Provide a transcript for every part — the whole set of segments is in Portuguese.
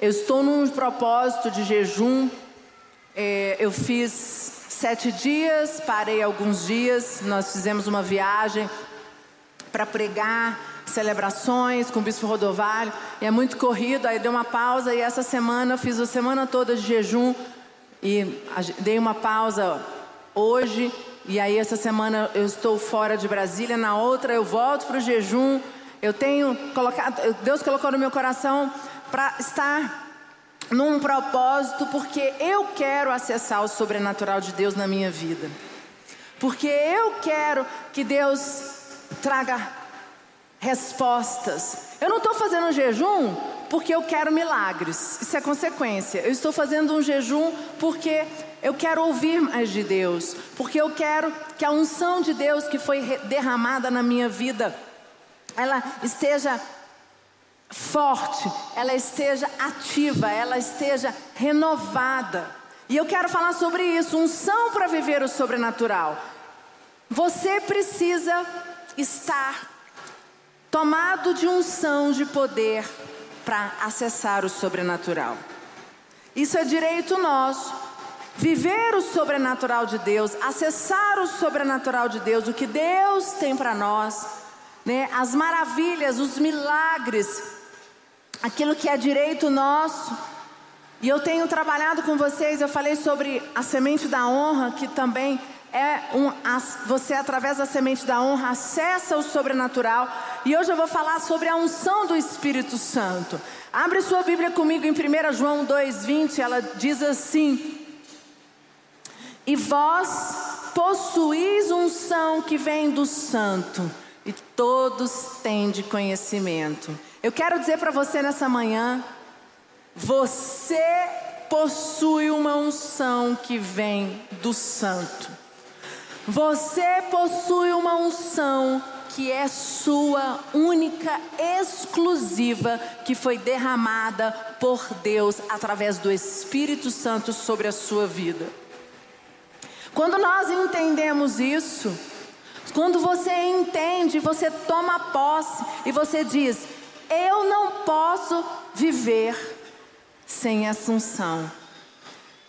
Eu estou num propósito de jejum. É, eu fiz sete dias, parei alguns dias. Nós fizemos uma viagem para pregar celebrações com o Bispo Rodovalho. E é muito corrido. Aí dei uma pausa e essa semana eu fiz a semana toda de jejum e dei uma pausa hoje. E aí essa semana eu estou fora de Brasília. Na outra eu volto para o jejum. Eu tenho colocado, Deus colocou no meu coração para estar num propósito, porque eu quero acessar o sobrenatural de Deus na minha vida. Porque eu quero que Deus traga respostas. Eu não estou fazendo um jejum porque eu quero milagres, isso é consequência. Eu estou fazendo um jejum porque eu quero ouvir mais de Deus, porque eu quero que a unção de Deus que foi derramada na minha vida ela esteja forte, ela esteja ativa, ela esteja renovada. E eu quero falar sobre isso, unção para viver o sobrenatural. Você precisa estar tomado de unção de poder para acessar o sobrenatural. Isso é direito nosso. Viver o sobrenatural de Deus, acessar o sobrenatural de Deus, o que Deus tem para nós né, as maravilhas, os milagres, aquilo que é direito nosso. E eu tenho trabalhado com vocês, eu falei sobre a semente da honra, que também é um, você através da semente da honra acessa o sobrenatural. E hoje eu vou falar sobre a unção do Espírito Santo. Abre sua Bíblia comigo em 1 João 2,20, ela diz assim: E vós possuís unção que vem do Santo e todos têm de conhecimento. Eu quero dizer para você nessa manhã: você possui uma unção que vem do Santo. Você possui uma unção que é sua, única, exclusiva, que foi derramada por Deus através do Espírito Santo sobre a sua vida. Quando nós entendemos isso, quando você entende, você toma posse e você diz: Eu não posso viver sem assunção.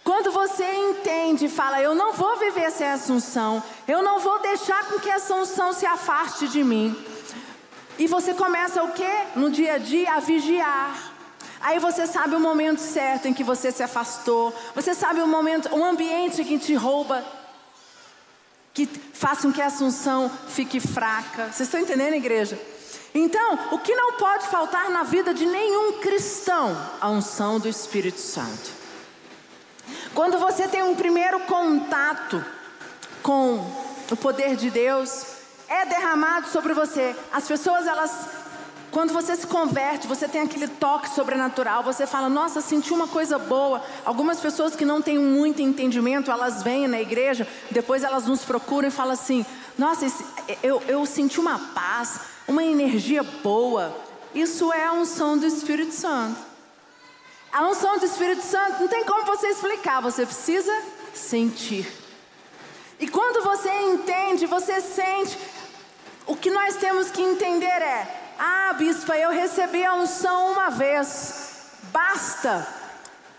Quando você entende e fala, eu não vou viver sem assunção, eu não vou deixar com que assunção se afaste de mim. E você começa o que? No dia a dia a vigiar. Aí você sabe o momento certo em que você se afastou. Você sabe o momento, o ambiente que te rouba que façam que a Assunção fique fraca. Vocês estão entendendo, igreja? Então, o que não pode faltar na vida de nenhum cristão? A unção do Espírito Santo. Quando você tem um primeiro contato com o poder de Deus, é derramado sobre você. As pessoas elas quando você se converte, você tem aquele toque sobrenatural, você fala, nossa, senti uma coisa boa. Algumas pessoas que não têm muito entendimento, elas vêm na igreja, depois elas nos procuram e falam assim: nossa, eu, eu senti uma paz, uma energia boa. Isso é a unção do Espírito Santo. A unção do Espírito Santo não tem como você explicar, você precisa sentir. E quando você entende, você sente, o que nós temos que entender é: ah, bispa, eu recebi a unção uma vez. Basta.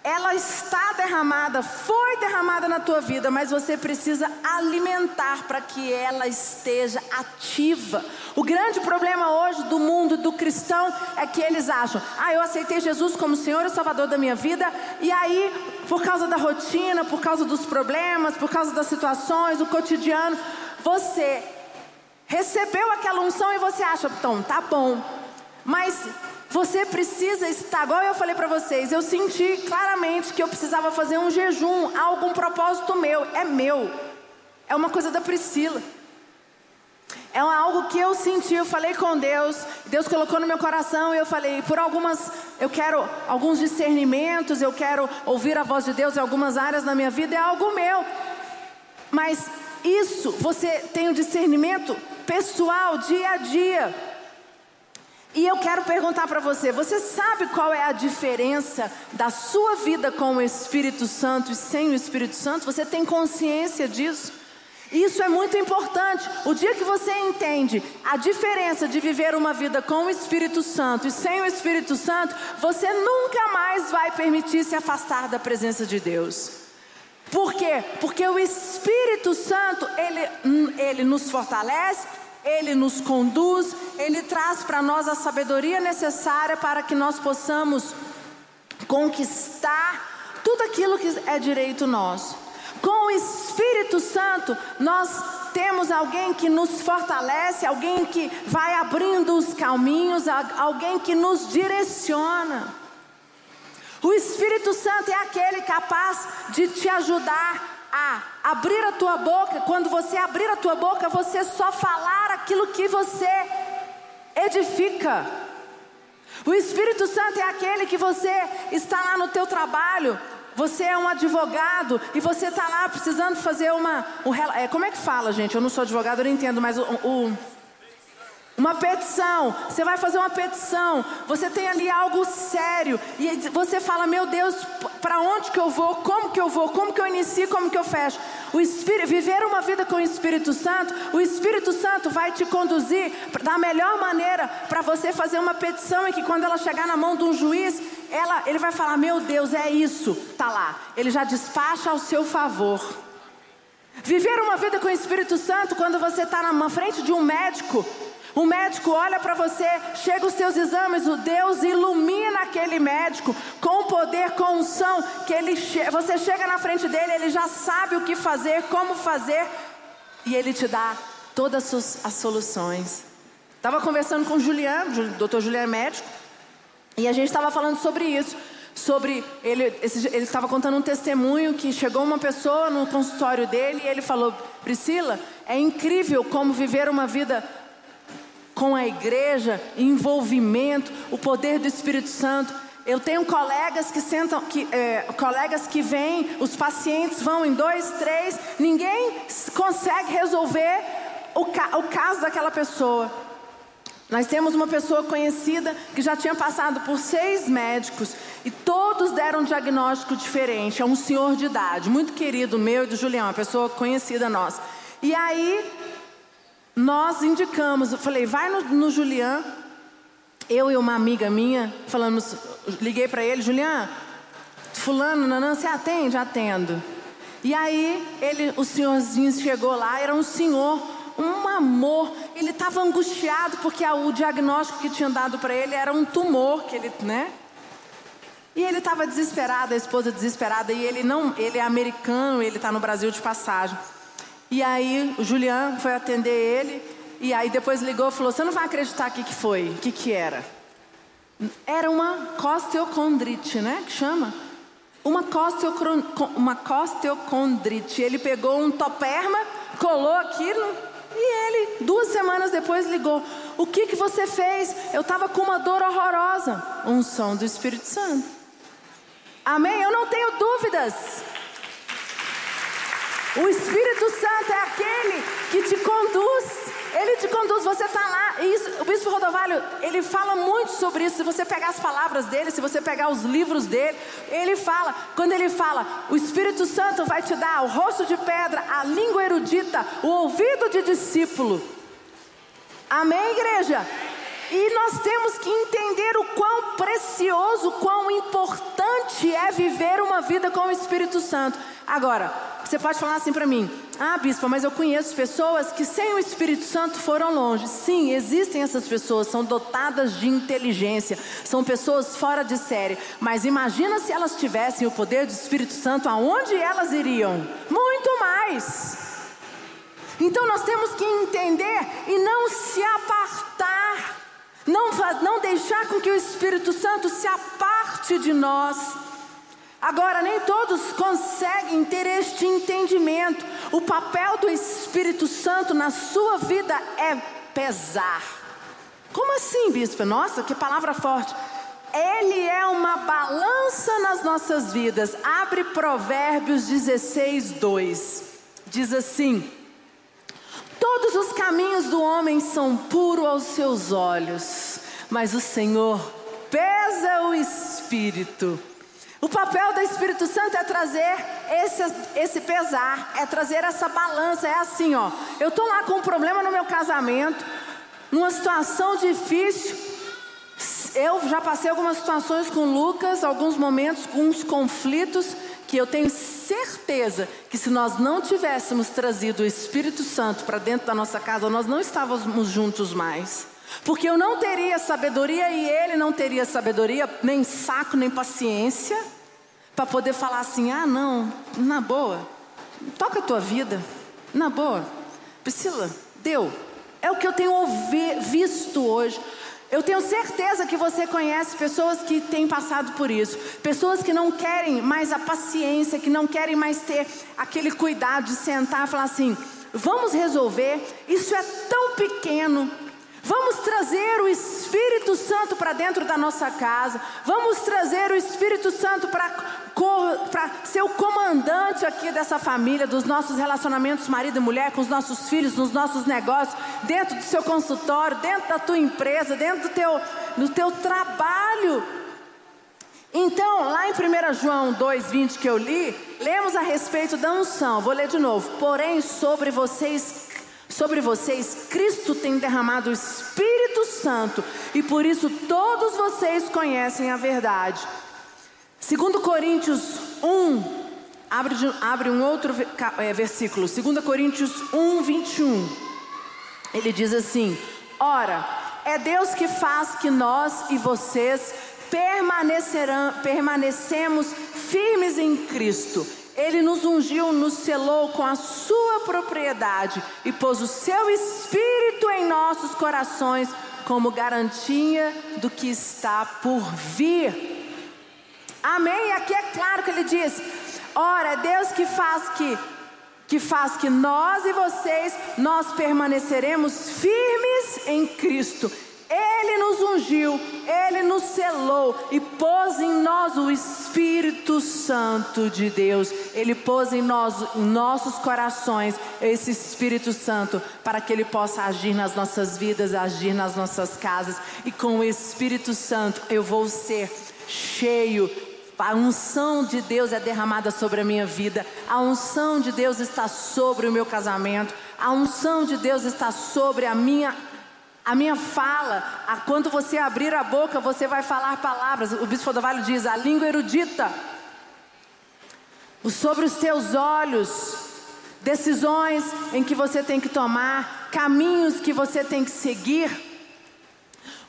Ela está derramada, foi derramada na tua vida, mas você precisa alimentar para que ela esteja ativa. O grande problema hoje do mundo do cristão é que eles acham: "Ah, eu aceitei Jesus como Senhor e Salvador da minha vida", e aí, por causa da rotina, por causa dos problemas, por causa das situações, o cotidiano, você recebeu aquela unção e você acha, então, tá bom. Mas você precisa estar, igual eu falei para vocês, eu senti claramente que eu precisava fazer um jejum, algum propósito meu, é meu. É uma coisa da Priscila. É algo que eu senti, eu falei com Deus, Deus colocou no meu coração e eu falei, por algumas, eu quero alguns discernimentos, eu quero ouvir a voz de Deus em algumas áreas da minha vida, é algo meu. Mas isso, você tem o discernimento pessoal, dia a dia. E eu quero perguntar para você: você sabe qual é a diferença da sua vida com o Espírito Santo e sem o Espírito Santo? Você tem consciência disso? Isso é muito importante. O dia que você entende a diferença de viver uma vida com o Espírito Santo e sem o Espírito Santo, você nunca mais vai permitir se afastar da presença de Deus. Por quê? Porque o Espírito Santo, ele, ele nos fortalece, ele nos conduz, ele traz para nós a sabedoria necessária para que nós possamos conquistar tudo aquilo que é direito nosso. Com o Espírito Santo, nós temos alguém que nos fortalece, alguém que vai abrindo os caminhos, alguém que nos direciona. O Espírito Santo é aquele capaz de te ajudar a abrir a tua boca. Quando você abrir a tua boca, você só falar aquilo que você edifica. O Espírito Santo é aquele que você está lá no teu trabalho, você é um advogado e você está lá precisando fazer uma. Um, é, como é que fala, gente? Eu não sou advogado, eu não entendo, mas o, o uma petição, você vai fazer uma petição, você tem ali algo sério, e você fala: Meu Deus, para onde que eu vou? Como que eu vou? Como que eu inicio? Como que eu fecho? O Espírito, viver uma vida com o Espírito Santo, o Espírito Santo vai te conduzir da melhor maneira para você fazer uma petição e que quando ela chegar na mão de um juiz, ela, ele vai falar: Meu Deus, é isso, tá lá. Ele já despacha ao seu favor. Viver uma vida com o Espírito Santo, quando você está na frente de um médico, o médico olha para você, chega os seus exames, o Deus ilumina aquele médico com poder, com unção, que ele você chega na frente dele, ele já sabe o que fazer, como fazer, e ele te dá todas as soluções. Estava conversando com o Julian, o doutor Julian é médico, e a gente estava falando sobre isso. Sobre ele, ele estava contando um testemunho que chegou uma pessoa no consultório dele e ele falou: Priscila, é incrível como viver uma vida com a igreja, envolvimento, o poder do Espírito Santo. Eu tenho colegas que sentam, que, é, colegas que vêm, os pacientes vão em dois, três, ninguém consegue resolver o, ca, o caso daquela pessoa. Nós temos uma pessoa conhecida que já tinha passado por seis médicos e todos deram um diagnóstico diferente. É um senhor de idade, muito querido meu e do Julião, uma pessoa conhecida nossa. E aí nós indicamos, eu falei, vai no, no Julian. Eu e uma amiga minha, falamos, liguei para ele, Julian, fulano, nanã, você atende? Atendo. E aí, ele, o senhorzinho chegou lá, era um senhor, um amor. Ele estava angustiado porque o diagnóstico que tinha dado para ele era um tumor que ele, né? E ele estava desesperado, a esposa desesperada, e ele não, ele é americano, ele está no Brasil de passagem. E aí o Julian foi atender ele. E aí depois ligou e falou: Você não vai acreditar o que, que foi? O que, que era? Era uma costeocondrite, né? Que chama? Uma, uma costeocondrite. Ele pegou um toperma, colou aquilo e ele, duas semanas depois, ligou: O que, que você fez? Eu estava com uma dor horrorosa. Um som do Espírito Santo. Amém? Eu não tenho dúvidas. O Espírito Santo é aquele que te conduz. Ele te conduz, você está lá. Isso, o Bispo Rodovalho, ele fala muito sobre isso. Se você pegar as palavras dele, se você pegar os livros dele, ele fala, quando ele fala, o Espírito Santo vai te dar o rosto de pedra, a língua erudita, o ouvido de discípulo. Amém, igreja? E nós temos que entender o quão precioso, quão importante é viver uma vida com o Espírito Santo. Agora, você pode falar assim para mim: Ah, bispo, mas eu conheço pessoas que sem o Espírito Santo foram longe. Sim, existem essas pessoas, são dotadas de inteligência, são pessoas fora de série. Mas imagina se elas tivessem o poder do Espírito Santo, aonde elas iriam? Muito mais. Então nós temos que entender e não se apartar, não, não deixar com que o Espírito Santo se aparte de nós. Agora, nem todos conseguem ter este entendimento. O papel do Espírito Santo na sua vida é pesar. Como assim, bispo? Nossa, que palavra forte. Ele é uma balança nas nossas vidas. Abre Provérbios 16, 2. Diz assim: Todos os caminhos do homem são puros aos seus olhos, mas o Senhor pesa o espírito. O papel do Espírito Santo é trazer esse, esse pesar, é trazer essa balança. É assim, ó. Eu estou lá com um problema no meu casamento, numa situação difícil. Eu já passei algumas situações com Lucas, alguns momentos, com uns conflitos, que eu tenho certeza que se nós não tivéssemos trazido o Espírito Santo para dentro da nossa casa, nós não estávamos juntos mais. Porque eu não teria sabedoria e ele não teria sabedoria, nem saco, nem paciência, para poder falar assim: ah, não, na boa, toca a tua vida, na boa. Priscila, deu. É o que eu tenho ouvi, visto hoje. Eu tenho certeza que você conhece pessoas que têm passado por isso, pessoas que não querem mais a paciência, que não querem mais ter aquele cuidado de sentar e falar assim: vamos resolver, isso é tão pequeno, Vamos trazer o Espírito Santo para dentro da nossa casa. Vamos trazer o Espírito Santo para ser o comandante aqui dessa família, dos nossos relacionamentos marido e mulher, com os nossos filhos, nos nossos negócios, dentro do seu consultório, dentro da tua empresa, dentro do teu, do teu trabalho. Então, lá em 1 João 2,20 que eu li, lemos a respeito da unção. Vou ler de novo. Porém, sobre vocês Sobre vocês, Cristo tem derramado o Espírito Santo e por isso todos vocês conhecem a verdade. Segundo Coríntios 1, abre, abre um outro é, versículo, 2 Coríntios 1, 21. Ele diz assim: Ora, é Deus que faz que nós e vocês permanecerão, permanecemos firmes em Cristo ele nos ungiu, nos selou com a sua propriedade e pôs o seu espírito em nossos corações como garantia do que está por vir. Amém? E aqui é claro que ele diz: ora, é Deus que faz que que faz que nós e vocês nós permaneceremos firmes em Cristo ele nos ungiu, Ele nos selou e pôs em nós o Espírito Santo de Deus. Ele pôs em nós, em nossos corações, esse Espírito Santo, para que Ele possa agir nas nossas vidas, agir nas nossas casas. E com o Espírito Santo eu vou ser cheio a unção de Deus é derramada sobre a minha vida, a unção de Deus está sobre o meu casamento, a unção de Deus está sobre a minha a minha fala, a quando você abrir a boca, você vai falar palavras. O bispo Vale diz: a língua erudita. Sobre os teus olhos, decisões em que você tem que tomar, caminhos que você tem que seguir.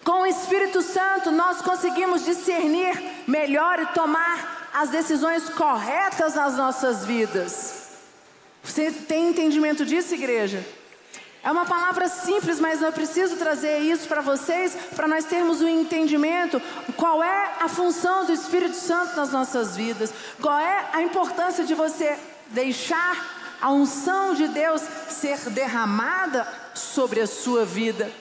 Com o Espírito Santo, nós conseguimos discernir melhor e tomar as decisões corretas nas nossas vidas. Você tem entendimento disso, igreja? É uma palavra simples, mas eu preciso trazer isso para vocês, para nós termos um entendimento qual é a função do Espírito Santo nas nossas vidas, qual é a importância de você deixar a unção de Deus ser derramada sobre a sua vida.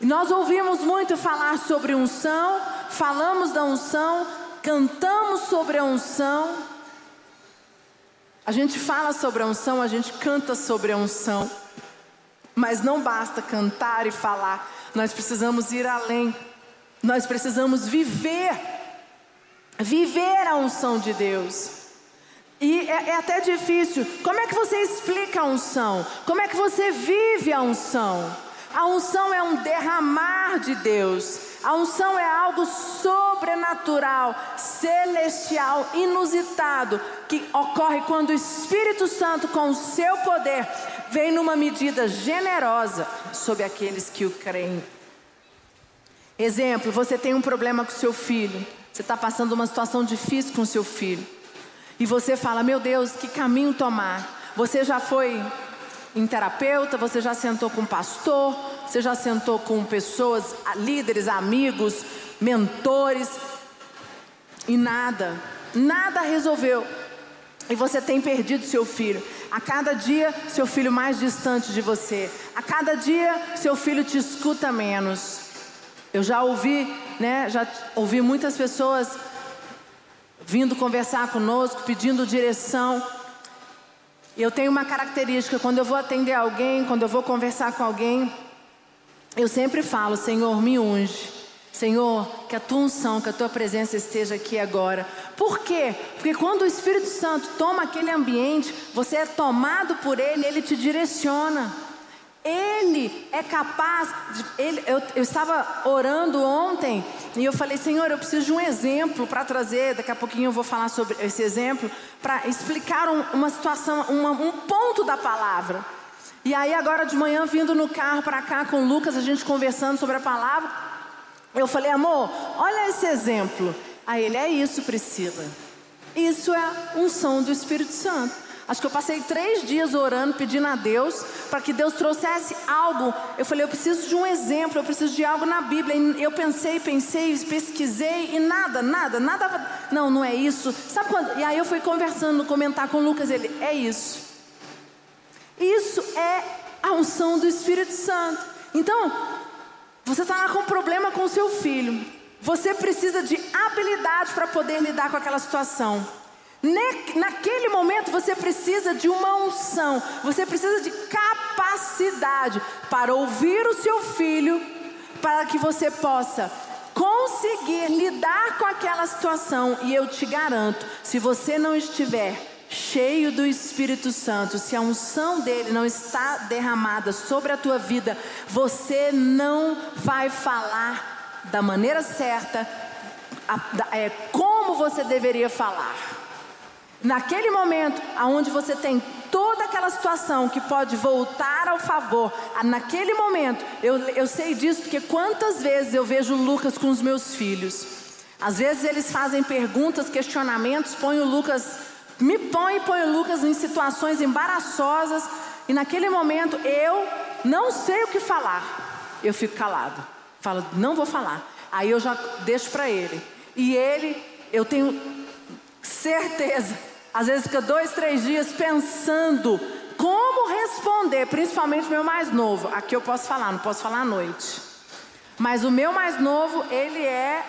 Nós ouvimos muito falar sobre unção, falamos da unção, cantamos sobre a unção. A gente fala sobre a unção, a gente canta sobre a unção. Mas não basta cantar e falar, nós precisamos ir além. Nós precisamos viver, viver a unção de Deus. E é, é, até difícil. Como é que você explica a unção? Como é que você vive a unção? A unção é um derramar de Deus. A unção é algo sobrenatural, celestial, inusitado, que ocorre quando o Espírito Santo, com o seu poder, vem numa medida generosa sobre aqueles que o creem. Exemplo: você tem um problema com seu filho, você está passando uma situação difícil com seu filho, e você fala: Meu Deus, que caminho tomar? Você já foi em terapeuta, você já sentou com pastor, você já sentou com pessoas, líderes, amigos, mentores, e nada, nada resolveu. E você tem perdido seu filho. A cada dia, seu filho mais distante de você. A cada dia, seu filho te escuta menos. Eu já ouvi, né? Já ouvi muitas pessoas vindo conversar conosco, pedindo direção. Eu tenho uma característica, quando eu vou atender alguém, quando eu vou conversar com alguém, eu sempre falo, Senhor, me unge. Senhor, que a tua unção, que a tua presença esteja aqui agora. Por quê? Porque quando o Espírito Santo toma aquele ambiente, você é tomado por ele, ele te direciona. Ele é capaz, de, ele, eu, eu estava orando ontem e eu falei, Senhor, eu preciso de um exemplo para trazer. Daqui a pouquinho eu vou falar sobre esse exemplo, para explicar um, uma situação, uma, um ponto da palavra. E aí, agora de manhã, vindo no carro para cá com o Lucas, a gente conversando sobre a palavra, eu falei, amor, olha esse exemplo. Aí ele, é isso, Priscila. Isso é unção do Espírito Santo. Acho que eu passei três dias orando, pedindo a Deus para que Deus trouxesse algo. Eu falei, eu preciso de um exemplo, eu preciso de algo na Bíblia. E eu pensei, pensei, pesquisei e nada, nada, nada. Não, não é isso. Sabe quando? E aí eu fui conversando, comentar com o Lucas, ele, é isso. Isso é a unção do Espírito Santo. Então, você está lá com um problema com o seu filho. Você precisa de habilidade para poder lidar com aquela situação. Naquele momento você precisa de uma unção, você precisa de capacidade para ouvir o seu filho, para que você possa conseguir lidar com aquela situação. E eu te garanto, se você não estiver cheio do Espírito Santo, se a unção dele não está derramada sobre a tua vida, você não vai falar da maneira certa, é, como você deveria falar. Naquele momento, aonde você tem toda aquela situação que pode voltar ao favor, naquele momento, eu, eu sei disso porque quantas vezes eu vejo Lucas com os meus filhos. Às vezes eles fazem perguntas, questionamentos, põe o Lucas, me põe e põe o Lucas em situações embaraçosas, e naquele momento eu não sei o que falar. Eu fico calado. Falo, não vou falar. Aí eu já deixo para ele. E ele, eu tenho certeza às vezes fica dois, três dias pensando como responder, principalmente o meu mais novo. Aqui eu posso falar, não posso falar à noite. Mas o meu mais novo, ele é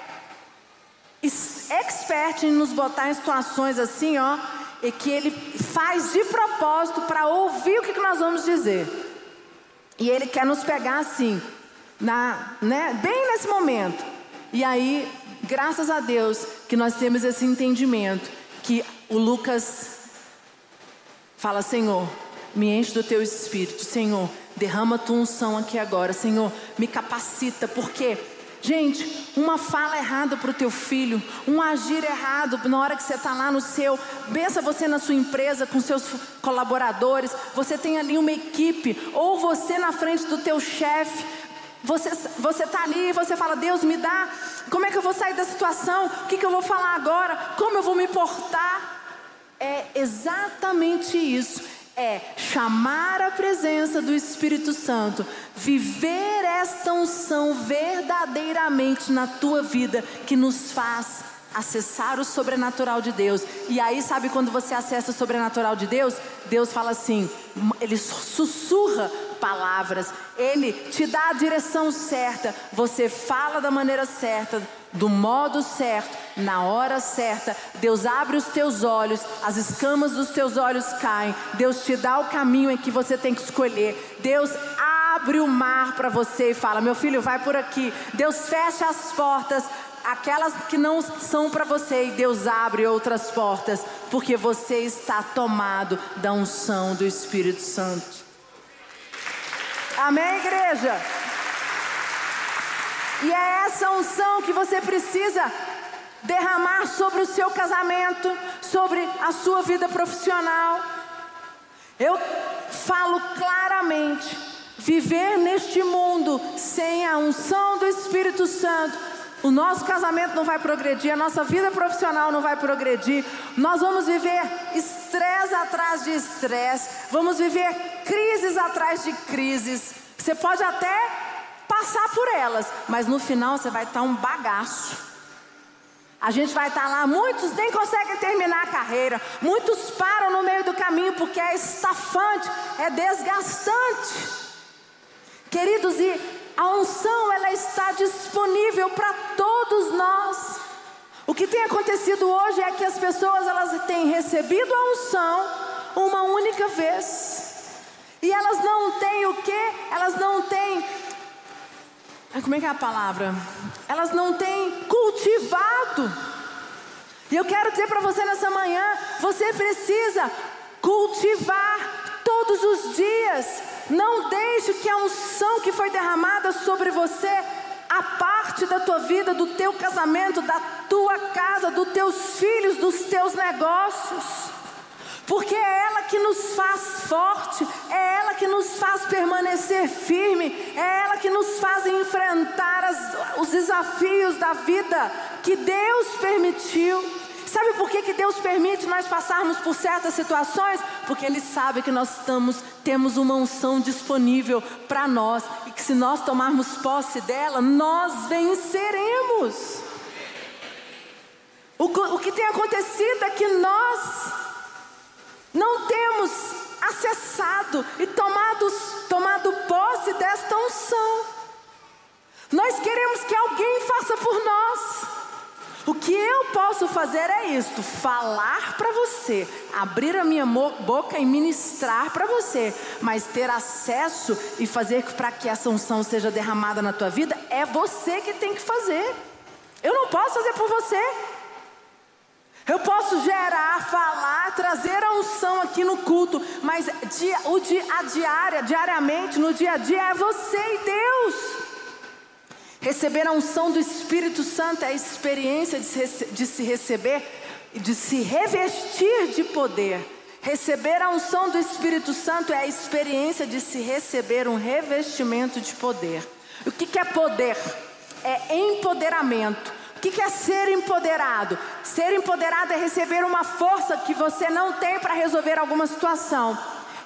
expert em nos botar em situações assim, ó, e que ele faz de propósito para ouvir o que, que nós vamos dizer. E ele quer nos pegar assim, na, né, bem nesse momento. E aí, graças a Deus, que nós temos esse entendimento que o Lucas fala: Senhor, me enche do teu espírito, Senhor, derrama tua unção aqui agora, Senhor, me capacita, porque. Gente, uma fala errada para o teu filho, um agir errado na hora que você está lá no seu, pensa você na sua empresa com seus colaboradores, você tem ali uma equipe, ou você na frente do teu chefe, você está ali e você fala, Deus me dá, como é que eu vou sair da situação? O que, que eu vou falar agora? Como eu vou me portar? É exatamente isso. É chamar a presença do Espírito Santo, viver esta unção verdadeiramente na tua vida, que nos faz acessar o sobrenatural de Deus. E aí, sabe quando você acessa o sobrenatural de Deus? Deus fala assim, ele sussurra palavras, ele te dá a direção certa, você fala da maneira certa, do modo certo, na hora certa. Deus abre os teus olhos, as escamas dos teus olhos caem. Deus te dá o caminho em que você tem que escolher. Deus abre o mar para você e fala: Meu filho, vai por aqui. Deus fecha as portas, aquelas que não são para você, e Deus abre outras portas, porque você está tomado da unção do Espírito Santo. Amém, igreja? E é essa unção que você precisa derramar sobre o seu casamento, sobre a sua vida profissional. Eu falo claramente: viver neste mundo sem a unção do Espírito Santo, o nosso casamento não vai progredir, a nossa vida profissional não vai progredir. Nós vamos viver estresse atrás de estresse, vamos viver crises atrás de crises. Você pode até passar por elas, mas no final você vai estar um bagaço. A gente vai estar lá, muitos nem conseguem terminar a carreira, muitos param no meio do caminho porque é estafante, é desgastante. Queridos, e a unção ela está disponível para todos nós. O que tem acontecido hoje é que as pessoas elas têm recebido a unção uma única vez. E elas não têm o que? Elas não têm como é que é a palavra? Elas não têm cultivado. E eu quero dizer para você nessa manhã: você precisa cultivar todos os dias. Não deixe que a unção que foi derramada sobre você a parte da tua vida, do teu casamento, da tua casa, dos teus filhos, dos teus negócios. Porque é ela que nos faz forte, é ela que nos faz permanecer firme, é ela que nos faz enfrentar as, os desafios da vida que Deus permitiu. Sabe por que, que Deus permite nós passarmos por certas situações? Porque Ele sabe que nós estamos, temos uma unção disponível para nós e que se nós tomarmos posse dela, nós venceremos. O, o que tem acontecido é que nós não temos acessado e tomado, tomado posse desta unção. Nós queremos que alguém faça por nós. O que eu posso fazer é isto: falar para você, abrir a minha boca e ministrar para você, mas ter acesso e fazer para que essa unção seja derramada na tua vida é você que tem que fazer. Eu não posso fazer por você. Eu posso gerar, falar, trazer a unção aqui no culto, mas dia, o dia, a diária, diariamente, no dia a dia, é você e Deus. Receber a unção do Espírito Santo é a experiência de se, de se receber, de se revestir de poder. Receber a unção do Espírito Santo é a experiência de se receber um revestimento de poder. O que, que é poder? É empoderamento. O que, é ser empoderado? Ser empoderado é receber uma força que você não tem para resolver alguma situação.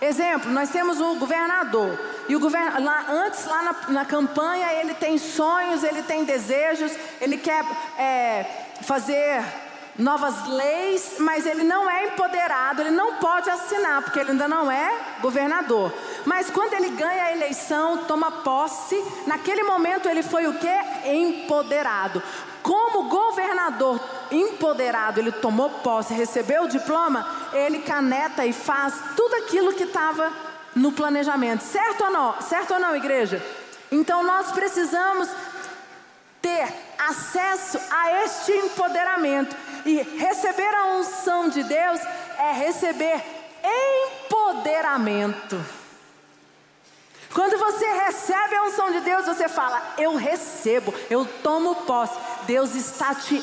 Exemplo, nós temos o governador. E o governo, lá, antes, lá na, na campanha, ele tem sonhos, ele tem desejos, ele quer é, fazer novas leis, mas ele não é empoderado, ele não pode assinar, porque ele ainda não é governador. Mas quando ele ganha a eleição, toma posse, naquele momento ele foi o que? Empoderado. Como governador empoderado, ele tomou posse, recebeu o diploma, ele caneta e faz tudo aquilo que estava no planejamento. Certo ou não? Certo ou não, igreja? Então nós precisamos ter acesso a este empoderamento e receber a unção de Deus é receber empoderamento. Quando você recebe a unção de Deus, você fala: Eu recebo, eu tomo posse. Deus está te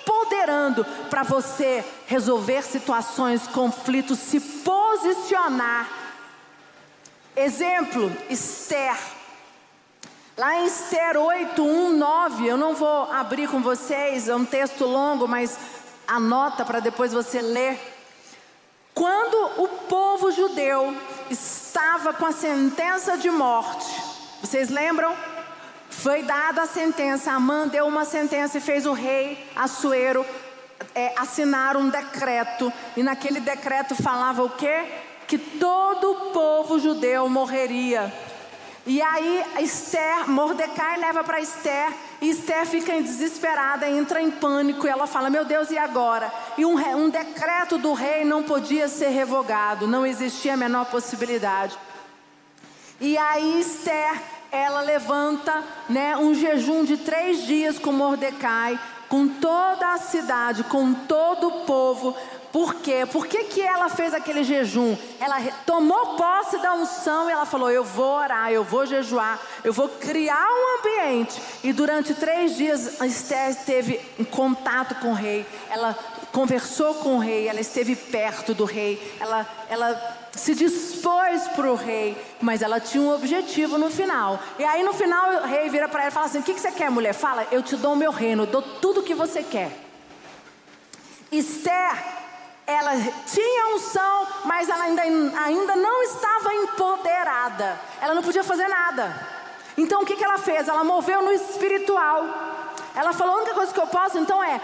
empoderando para você resolver situações, conflitos, se posicionar Exemplo, Esther. Lá em Esther 8, 1, 9, eu não vou abrir com vocês, é um texto longo, mas anota para depois você ler. Quando o povo judeu estava com a sentença de morte, vocês lembram? Foi dada a sentença, Amã deu uma sentença e fez o rei Assuero é, assinar um decreto, e naquele decreto falava o quê? que todo o povo judeu morreria. E aí Esther, Mordecai leva para Esther, e Esther fica desesperada, entra em pânico, e ela fala: Meu Deus, e agora? E um, um decreto do rei não podia ser revogado, não existia a menor possibilidade. E aí Esther, ela levanta né, um jejum de três dias com Mordecai, com toda a cidade, com todo o povo, por quê? Por que, que ela fez aquele jejum? Ela tomou posse da unção e ela falou: Eu vou orar, eu vou jejuar, eu vou criar um ambiente. E durante três dias, Esther esteve em contato com o rei, ela conversou com o rei, ela esteve perto do rei, ela, ela se dispôs para o rei, mas ela tinha um objetivo no final. E aí no final o rei vira para ela e fala assim: O que, que você quer, mulher? Fala, eu te dou o meu reino, dou tudo o que você quer. Esther ela tinha unção, mas ela ainda, ainda não estava empoderada. Ela não podia fazer nada. Então o que, que ela fez? Ela moveu no espiritual. Ela falou: a única coisa que eu posso então é,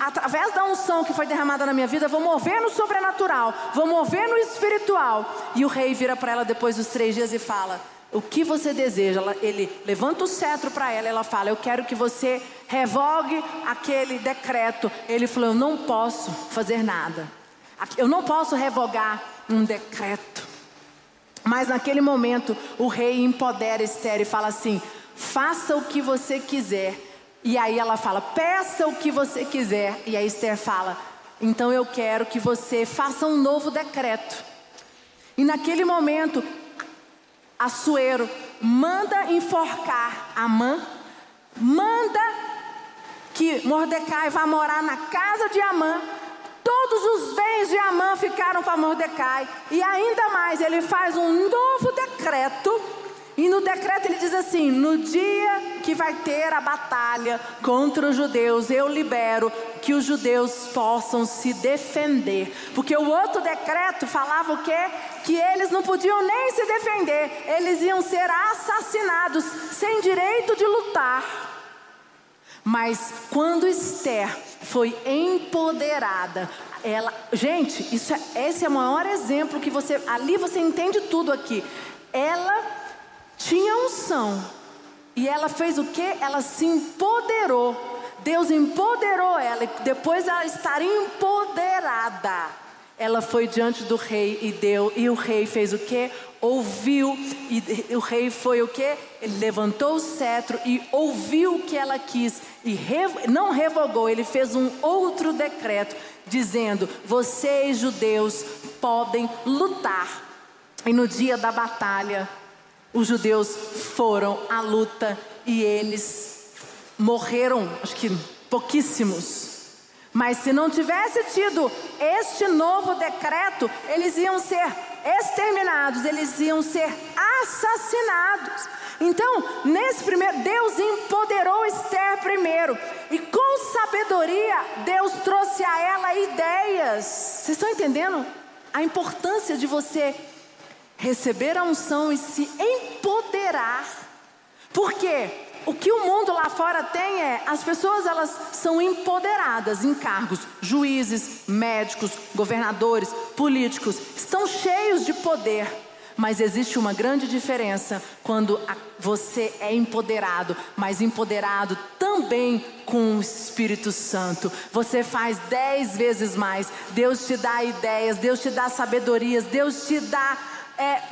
através da unção que foi derramada na minha vida, vou mover no sobrenatural, vou mover no espiritual. E o rei vira para ela depois dos três dias e fala: O que você deseja? ele levanta o cetro para ela, ela fala: Eu quero que você revogue aquele decreto. Ele falou: Eu não posso fazer nada. Eu não posso revogar um decreto. Mas naquele momento, o rei empodera Esther e fala assim: faça o que você quiser. E aí ela fala, peça o que você quiser. E a Esther fala, então eu quero que você faça um novo decreto. E naquele momento, Assuero manda enforcar Amã, manda que Mordecai vá morar na casa de Amã. Todos os bens de Amã ficaram para Mordecai. E ainda mais, ele faz um novo decreto e no decreto ele diz assim: no dia que vai ter a batalha contra os judeus, eu libero que os judeus possam se defender. Porque o outro decreto falava o quê? Que eles não podiam nem se defender, eles iam ser assassinados sem direito de lutar. Mas quando Esther foi empoderada, ela, gente, isso é, esse é o maior exemplo que você, ali você entende tudo aqui. Ela tinha unção. E ela fez o que? Ela se empoderou. Deus empoderou ela. E depois ela estar empoderada, ela foi diante do rei e deu. E o rei fez o que? Ouviu. E o rei foi o que? Ele levantou o cetro e ouviu o que ela quis. E não revogou, ele fez um outro decreto, dizendo: Vocês, judeus, podem lutar. E no dia da batalha, os judeus foram à luta e eles morreram, acho que pouquíssimos. Mas se não tivesse tido este novo decreto, eles iam ser exterminados, eles iam ser assassinados. Então, nesse primeiro, Deus empoderou Esther primeiro, e com sabedoria, Deus trouxe a ela ideias. Vocês estão entendendo a importância de você receber a unção e se empoderar. Porque o que o mundo lá fora tem é as pessoas elas são empoderadas em cargos, juízes, médicos, governadores, políticos, estão cheios de poder. Mas existe uma grande diferença quando você é empoderado, mas empoderado também com o Espírito Santo. Você faz dez vezes mais. Deus te dá ideias, Deus te dá sabedorias, Deus te dá é,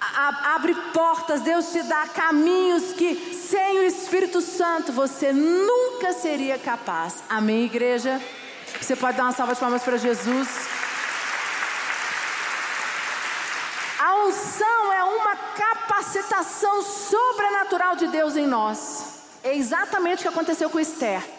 a, abre portas, Deus te dá caminhos que sem o Espírito Santo você nunca seria capaz. Amém, igreja? Você pode dar uma salva de palmas para Jesus. A unção é uma capacitação sobrenatural de Deus em nós. É exatamente o que aconteceu com Esther.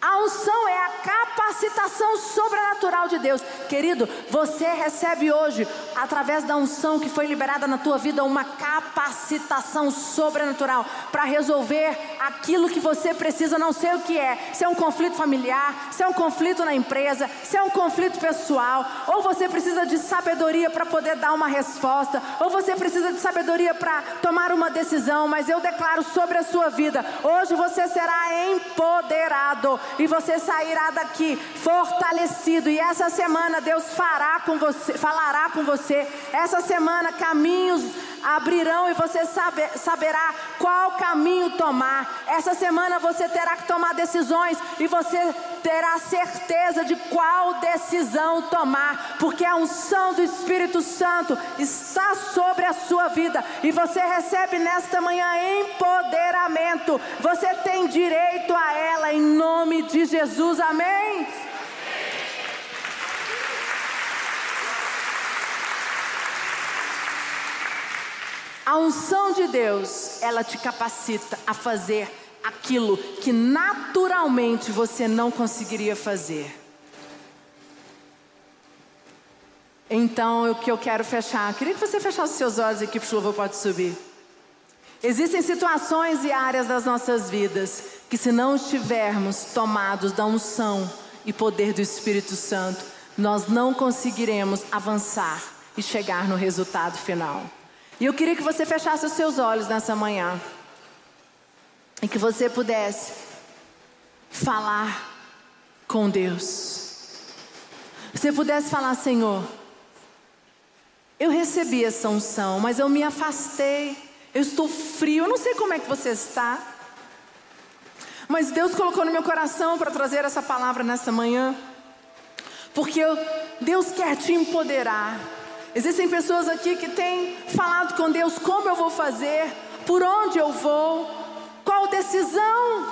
A unção é a capacitação sobrenatural de Deus. Querido, você recebe hoje, através da unção que foi liberada na tua vida, uma capacitação sobrenatural para resolver aquilo que você precisa, não sei o que é. Se é um conflito familiar, se é um conflito na empresa, se é um conflito pessoal, ou você precisa de sabedoria para poder dar uma resposta, ou você precisa de sabedoria para tomar uma decisão. Mas eu declaro sobre a sua vida: hoje você será empoderado e você sairá daqui fortalecido. E essa semana Deus fará com você, falará com você. Essa semana caminhos abrirão e você saber, saberá qual caminho tomar. Essa semana você terá que tomar decisões e você terá certeza de qual decisão tomar, porque a unção do Espírito Santo está sobre a sua vida e você recebe nesta manhã empoderamento. Você tem direito a ela em nome de Jesus. Amém. A unção de Deus, ela te capacita a fazer aquilo que naturalmente você não conseguiria fazer. Então, o que eu quero fechar, queria que você fechasse seus olhos aqui, para o louvor pode subir. Existem situações e áreas das nossas vidas que, se não estivermos tomados da unção e poder do Espírito Santo, nós não conseguiremos avançar e chegar no resultado final. E eu queria que você fechasse os seus olhos nessa manhã. E que você pudesse falar com Deus. Você pudesse falar, Senhor, eu recebi essa unção, mas eu me afastei. Eu estou frio. Eu não sei como é que você está. Mas Deus colocou no meu coração para trazer essa palavra nessa manhã. Porque Deus quer te empoderar. Existem pessoas aqui que têm falado com Deus como eu vou fazer, por onde eu vou, decisão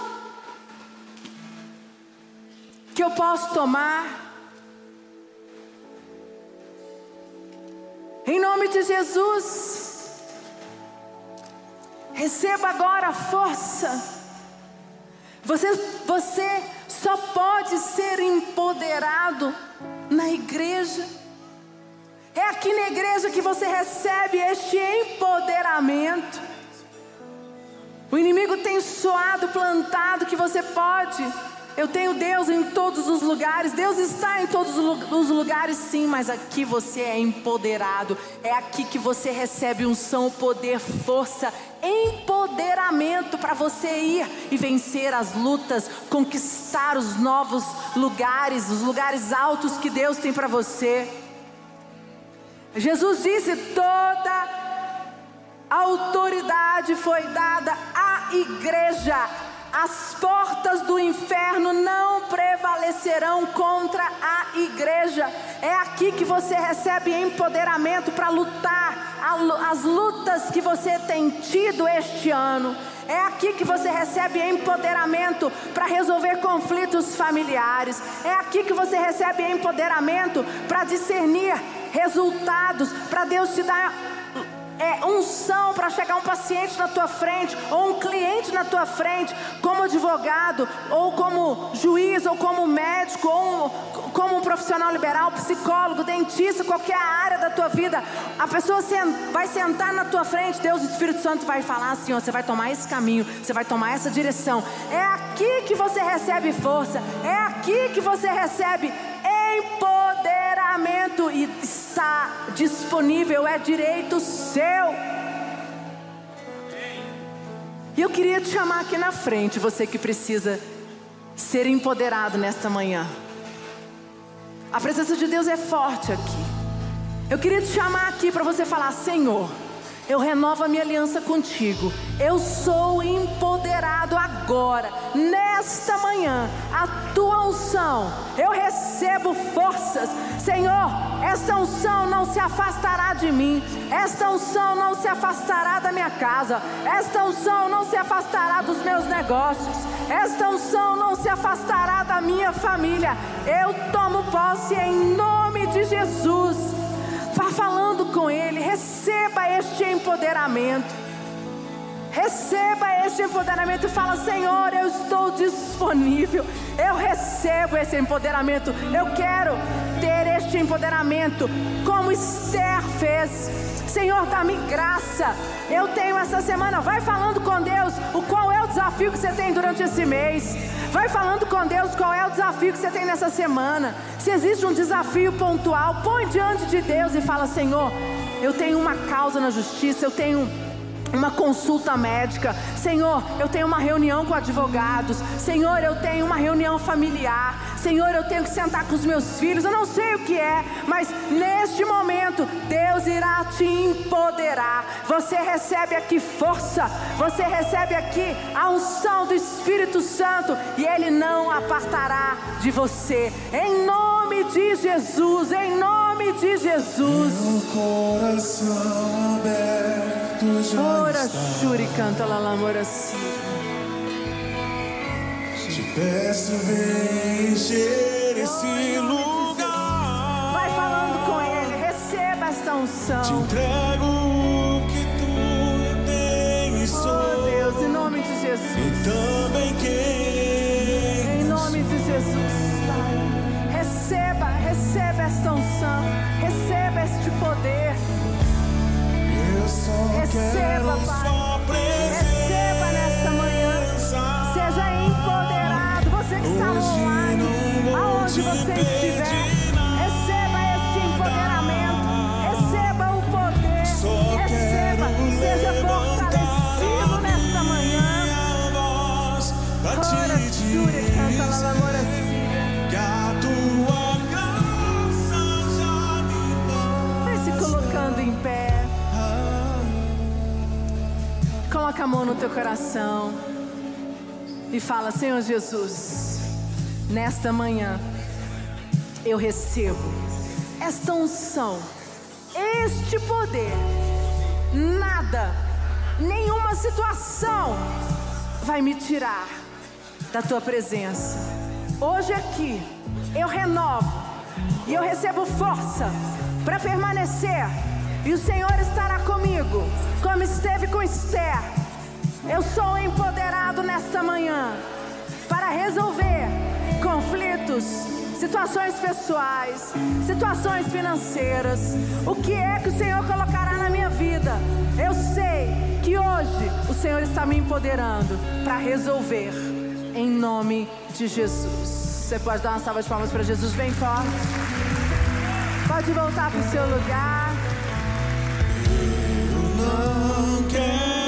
que eu posso tomar. Em nome de Jesus, receba agora a força. Você, você só pode ser empoderado na igreja. É aqui na igreja que você recebe este empoderamento. O inimigo tem soado, plantado que você pode eu tenho Deus em todos os lugares. Deus está em todos os lugares, sim, mas aqui você é empoderado. É aqui que você recebe unção, poder, força, empoderamento para você ir e vencer as lutas, conquistar os novos lugares, os lugares altos que Deus tem para você. Jesus disse: toda autoridade foi dada à igreja as portas do inferno não prevalecerão contra a igreja. É aqui que você recebe empoderamento para lutar as lutas que você tem tido este ano. É aqui que você recebe empoderamento para resolver conflitos familiares. É aqui que você recebe empoderamento para discernir resultados, para Deus te dar é, unção para chegar um paciente na tua frente, ou um cliente na tua frente, como advogado, ou como juiz, ou como médico, ou um, como um profissional liberal, psicólogo, dentista, qualquer área da tua vida, a pessoa vai sentar na tua frente, Deus, o Espírito Santo vai falar assim: ó, você vai tomar esse caminho, você vai tomar essa direção. É aqui que você recebe força, é aqui que você recebe e está disponível, é direito seu. E eu queria te chamar aqui na frente, você que precisa ser empoderado nesta manhã. A presença de Deus é forte aqui. Eu queria te chamar aqui para você falar: Senhor, eu renovo a minha aliança contigo. Eu sou empoderado agora, nesta manhã. A tua unção, eu recebo forças. Senhor, esta unção não se afastará de mim. Esta unção não se afastará da minha casa. Esta unção não se afastará dos meus negócios. Esta unção não se afastará da minha família. Eu tomo posse em nome de Jesus. Vá falando com Ele, receba este empoderamento. Receba este empoderamento e fala: Senhor, eu estou disponível. Eu recebo esse empoderamento. Eu quero ter este empoderamento, como Esther fez. Senhor, dá-me graça. Eu tenho essa semana. Vai falando com Deus o qual é o desafio que você tem durante esse mês. Vai falando com Deus qual é o desafio que você tem nessa semana. Se existe um desafio pontual, põe diante de Deus e fala: Senhor, eu tenho uma causa na justiça, eu tenho uma consulta médica. Senhor, eu tenho uma reunião com advogados. Senhor, eu tenho uma reunião familiar. Senhor, eu tenho que sentar com os meus filhos. Eu não sei o que é, mas neste momento Deus irá te empoderar. Você recebe aqui força. Você recebe aqui a unção do Espírito Santo e ele não apartará de você. Em nome de Jesus, em nome de Jesus. Meu coração aberto Ora, Shuri canta lá, Lamoracira. Te peço, vem encher esse lugar. Vai falando com ele, receba esta Te unção. entrego o que tu tens, Oh. Deus, em nome de E Jesus. também quem Em nome de Jesus, Pai. Receba, receba esta unção. Receba este poder. Receba, Pai. Receba nesta manhã. Seja empoderado. Você que está online, aonde você estiver, Coloca a mão no teu coração e fala: Senhor Jesus, nesta manhã eu recebo esta unção, este poder. Nada, nenhuma situação vai me tirar da tua presença. Hoje aqui eu renovo e eu recebo força para permanecer. E o Senhor estará comigo, como esteve com Esther. Eu sou empoderado nesta manhã para resolver conflitos, situações pessoais, situações financeiras. O que é que o Senhor colocará na minha vida? Eu sei que hoje o Senhor está me empoderando para resolver, em nome de Jesus. Você pode dar uma salva de palmas para Jesus bem forte. Pode voltar para o seu lugar. não